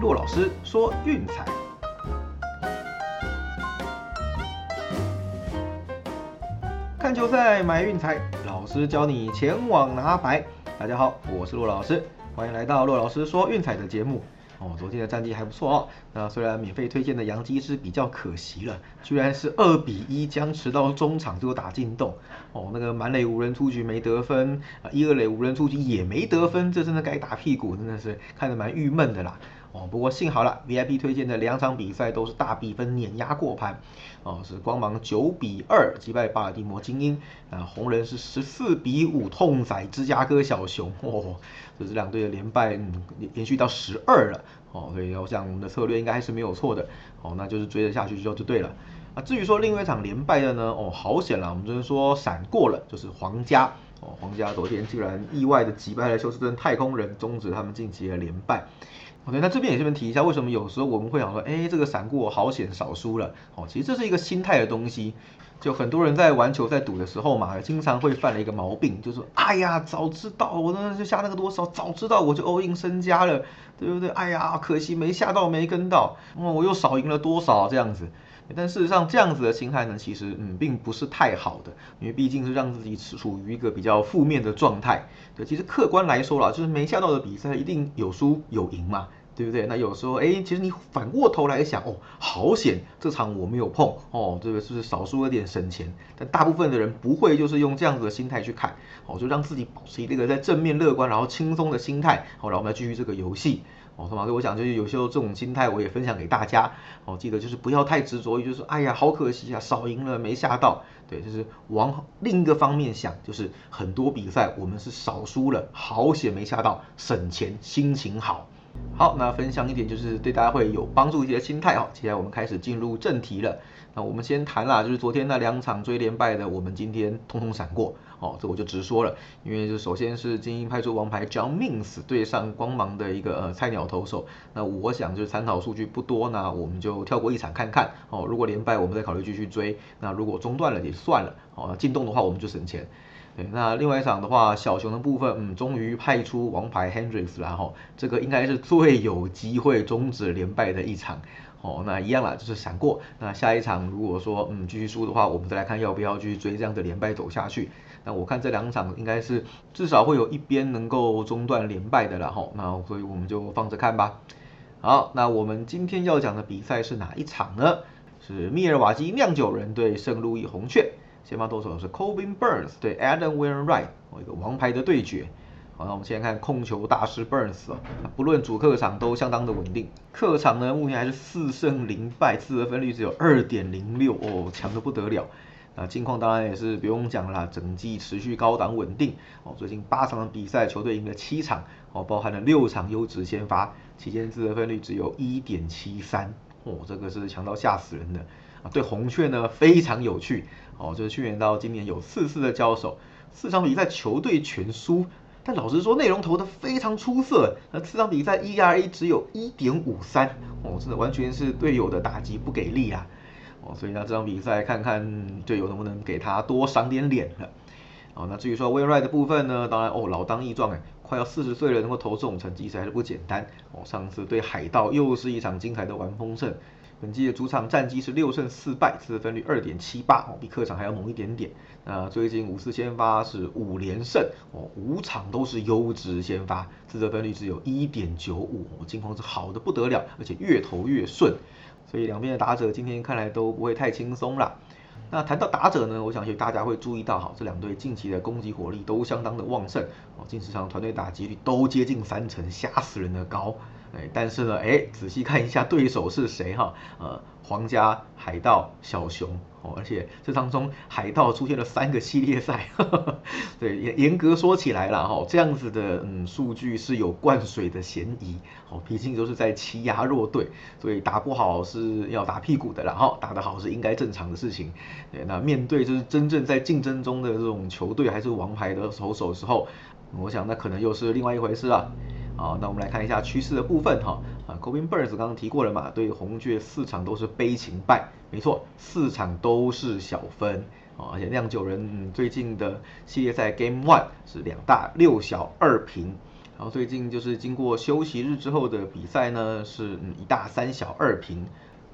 骆老师说运彩，看球赛买运彩，老师教你前往拿牌。大家好，我是骆老师，欢迎来到骆老师说运彩的节目。哦，昨天的战绩还不错哦。那虽然免费推荐的杨基是比较可惜了，居然是二比一僵持到中场就打进洞。哦，那个满垒无人出局没得分啊，一二垒无人出局也没得分，这真的该打屁股，真的是看得蛮郁闷的啦。哦，不过幸好了，VIP 推荐的两场比赛都是大比分碾压过盘，哦，是光芒九比二击败巴尔的摩精英，啊，红人是十四比五痛宰芝加哥小熊，哦，这两队的连败，嗯，延续到十二了，哦，所以我想我们的策略应该还是没有错的，哦，那就是追着下去就就对了，啊，至于说另外一场连败的呢，哦，好险了，我们昨天说闪过了，就是皇家，哦，皇家昨天竟然意外的击败了休斯顿太空人，终止他们近期的连败。OK，那这边也顺便提一下，为什么有时候我们会想说，哎，这个闪过好险少输了，哦，其实这是一个心态的东西。就很多人在玩球在赌的时候嘛，经常会犯了一个毛病，就是哎呀，早知道我那就下那个多少，早知道我就 all in 身家了，对不对？哎呀，可惜没下到，没跟到，哦，我又少赢了多少这样子。但事实上，这样子的心态呢，其实嗯，并不是太好的，因为毕竟是让自己处于一个比较负面的状态。对，其实客观来说啦，就是没下到的比赛，一定有输有赢嘛。对不对？那有时候，哎，其实你反过头来想，哦，好险，这场我没有碰，哦，这个是不是少输了点省钱？但大部分的人不会就是用这样子的心态去看，哦，就让自己保持一个在正面乐观，然后轻松的心态，好，然后我们来继续这个游戏，哦，同时我想就是有时候这种心态我也分享给大家，哦，记得就是不要太执着于就是，哎呀，好可惜啊，少赢了没下到，对，就是往另一个方面想，就是很多比赛我们是少输了，好险没下到，省钱，心情好。好，那分享一点就是对大家会有帮助一些心态哦。接下来我们开始进入正题了。那我们先谈啦，就是昨天那两场追连败的，我们今天通通闪过哦。这我就直说了，因为就首先是精英派出王牌 John Means 对上光芒的一个呃菜鸟投手。那我想就是参考数据不多呢，我们就跳过一场看看哦。如果连败，我们再考虑继续追。那如果中断了也算了哦。进洞的话，我们就省钱。那另外一场的话，小熊的部分，嗯，终于派出王牌 Hendricks 了哈，这个应该是最有机会终止连败的一场，哦，那一样啦，就是闪过。那下一场如果说嗯继续输的话，我们再来看要不要去追这样的连败走下去。那我看这两场应该是至少会有一边能够中断连败的了哈，那所以我们就放着看吧。好，那我们今天要讲的比赛是哪一场呢？是密尔瓦基酿酒人对圣路易红雀。先发投手是 Cobin Burns 对 Adam Wainwright，哦一个王牌的对决。好，那我们先看控球大师 Burns 啊，不论主客场都相当的稳定。客场呢目前还是四胜零败，自得分率只有二点零六，哦强的不得了。那近况当然也是不用讲了，整季持续高档稳定。哦，最近八场比赛球队赢了七场，哦包含了六场优质先发，期间自得分率只有一点七三，哦这个是强到吓死人的。啊，对红雀呢非常有趣。哦，就是去年到今年有四次的交手，四场比赛球队全输，但老实说内容投的非常出色，那四场比赛 ERA 只有一点五三，哦，真的完全是队友的打击不给力啊，哦，所以呢这场比赛看看队友能不能给他多赏点脸了，哦，那至于说 w i r i g h t 的部分呢，当然哦老当益壮哎，快要四十岁了能够投这种成绩实在是不简单，哦，上次对海盗又是一场精彩的完封胜。本季的主场战绩是六胜四败，自得分率二点七八，哦，比客场还要猛一点点。那最近五次先发是五连胜，哦，五场都是优质先发，自得分率只有一点九五，哦，近况是好的不得了，而且越投越顺。所以两边的打者今天看来都不会太轻松啦。那谈到打者呢，我想大家会注意到，哈，这两队近期的攻击火力都相当的旺盛，哦，近十场团队打击率都接近三成，吓死人的高。哎，但是呢，哎，仔细看一下对手是谁哈？呃，皇家、海盗、小熊哦，而且这当中海盗出现了三个系列赛，对，严严格说起来了哈，这样子的嗯数据是有灌水的嫌疑哦，毕竟都是在欺压弱队，所以打不好是要打屁股的然后，打得好是应该正常的事情。对，那面对就是真正在竞争中的这种球队还是王牌的投手时候，我想那可能又是另外一回事了。好，那我们来看一下趋势的部分哈。啊，Cobin Burns 刚刚提过了嘛，对红雀四场都是悲情败，没错，四场都是小分啊。而且酿酒人最近的系列赛 Game One 是两大六小二平，然后最近就是经过休息日之后的比赛呢，是一大三小二平。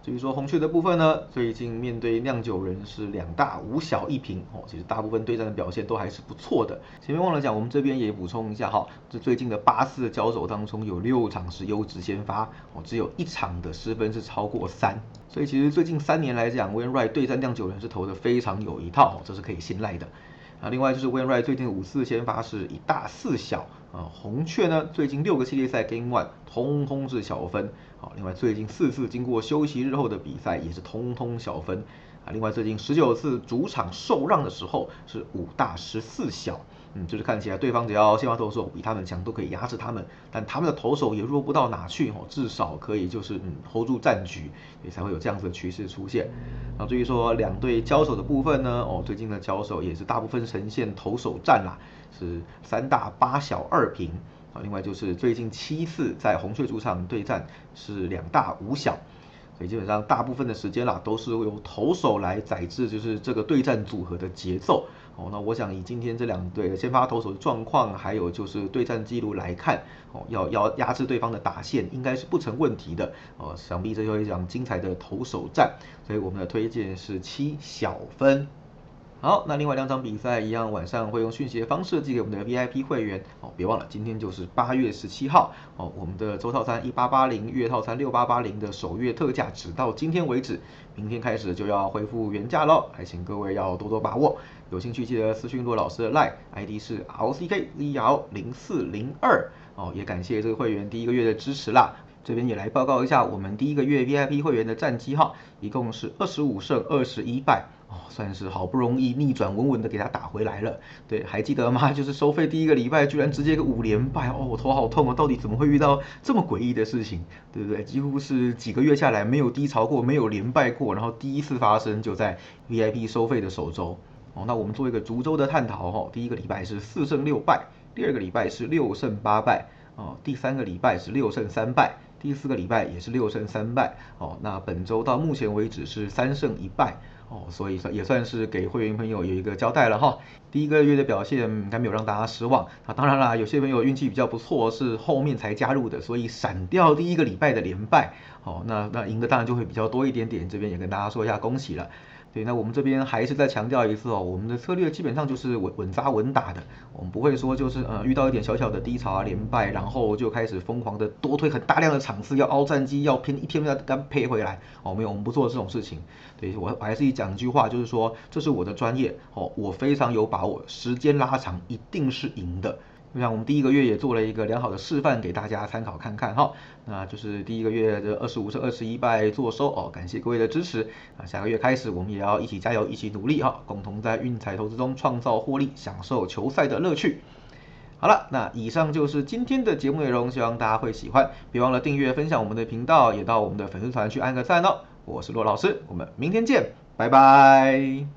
至于说红雀的部分呢，最近面对酿酒人是两大五小一平哦，其实大部分对战的表现都还是不错的。前面忘了讲，我们这边也补充一下哈，这最近的八次的交手当中，有六场是优质先发哦，只有一场的失分是超过三，所以其实最近三年来讲，Win Right 对战酿酒人是投的非常有一套，这是可以信赖的。那，另外就是 Win Right 最近五次先发是一大四小啊，红雀呢最近六个系列赛 Game One 通通是小分。好，另外最近四次经过休息日后的比赛也是通通小分啊。另外最近十九次主场受让的时候是五大十四小，嗯，就是看起来对方只要先发投手比他们强都可以压制他们，但他们的投手也弱不到哪去哦，至少可以就是嗯 hold 住战局，也才会有这样子的趋势出现。那至于说两队交手的部分呢，哦，最近的交手也是大部分呈现投手战啦，是三大八小二平啊。另外就是最近七次在红雀主场对战是两大五小，所以基本上大部分的时间啦都是由投手来载制，就是这个对战组合的节奏。哦，那我想以今天这两队先发投手的状况，还有就是对战记录来看，哦，要要压制对方的打线应该是不成问题的。哦，想必这又一场精彩的投手战，所以我们的推荐是七小分。好，那另外两场比赛一样，晚上会用讯息的方式寄给我们的 VIP 会员哦。别忘了，今天就是八月十七号哦。我们的周套餐一八八零，月套餐六八八零的首月特价，直到今天为止，明天开始就要恢复原价喽。还请各位要多多把握。有兴趣记得私讯骆老师的 line ID 是 LCK ZL 零四零二哦。也感谢这个会员第一个月的支持啦。这边也来报告一下，我们第一个月 VIP 会员的战绩哈，一共是二十五胜二十一败。哦，算是好不容易逆转，稳稳的给他打回来了。对，还记得吗？就是收费第一个礼拜，居然直接个五连败，哦，我头好痛啊！到底怎么会遇到这么诡异的事情？对不对？几乎是几个月下来没有低潮过，没有连败过，然后第一次发生就在 VIP 收费的首周。哦，那我们做一个逐周的探讨哈。第一个礼拜是四胜六败，第二个礼拜是六胜八败，哦，第三个礼拜是六胜三败，第四个礼拜也是六胜三败。哦，那本周到目前为止是三胜一败。哦，所以算也算是给会员朋友有一个交代了哈。第一个月的表现应该没有让大家失望啊。当然啦，有些朋友运气比较不错，是后面才加入的，所以闪掉第一个礼拜的连败，哦，那那赢的当然就会比较多一点点。这边也跟大家说一下，恭喜了。对，那我们这边还是再强调一次哦，我们的策略基本上就是稳稳扎稳打的，我们不会说就是呃遇到一点小小的低潮啊连败，然后就开始疯狂的多推很大量的场次，要凹战机，要拼一天要刚赔回来哦，没有，我们不做这种事情。对我我还是讲一句话，就是说这是我的专业哦，我非常有把握，时间拉长一定是赢的。就像我们第一个月也做了一个良好的示范给大家参考看看哈，那就是第一个月的二十五胜二十一败做收哦，感谢各位的支持啊，下个月开始我们也要一起加油，一起努力哈，共同在运彩投资中创造获利，享受球赛的乐趣。好了，那以上就是今天的节目内容，希望大家会喜欢，别忘了订阅分享我们的频道，也到我们的粉丝团去按个赞哦。我是骆老师，我们明天见，拜拜。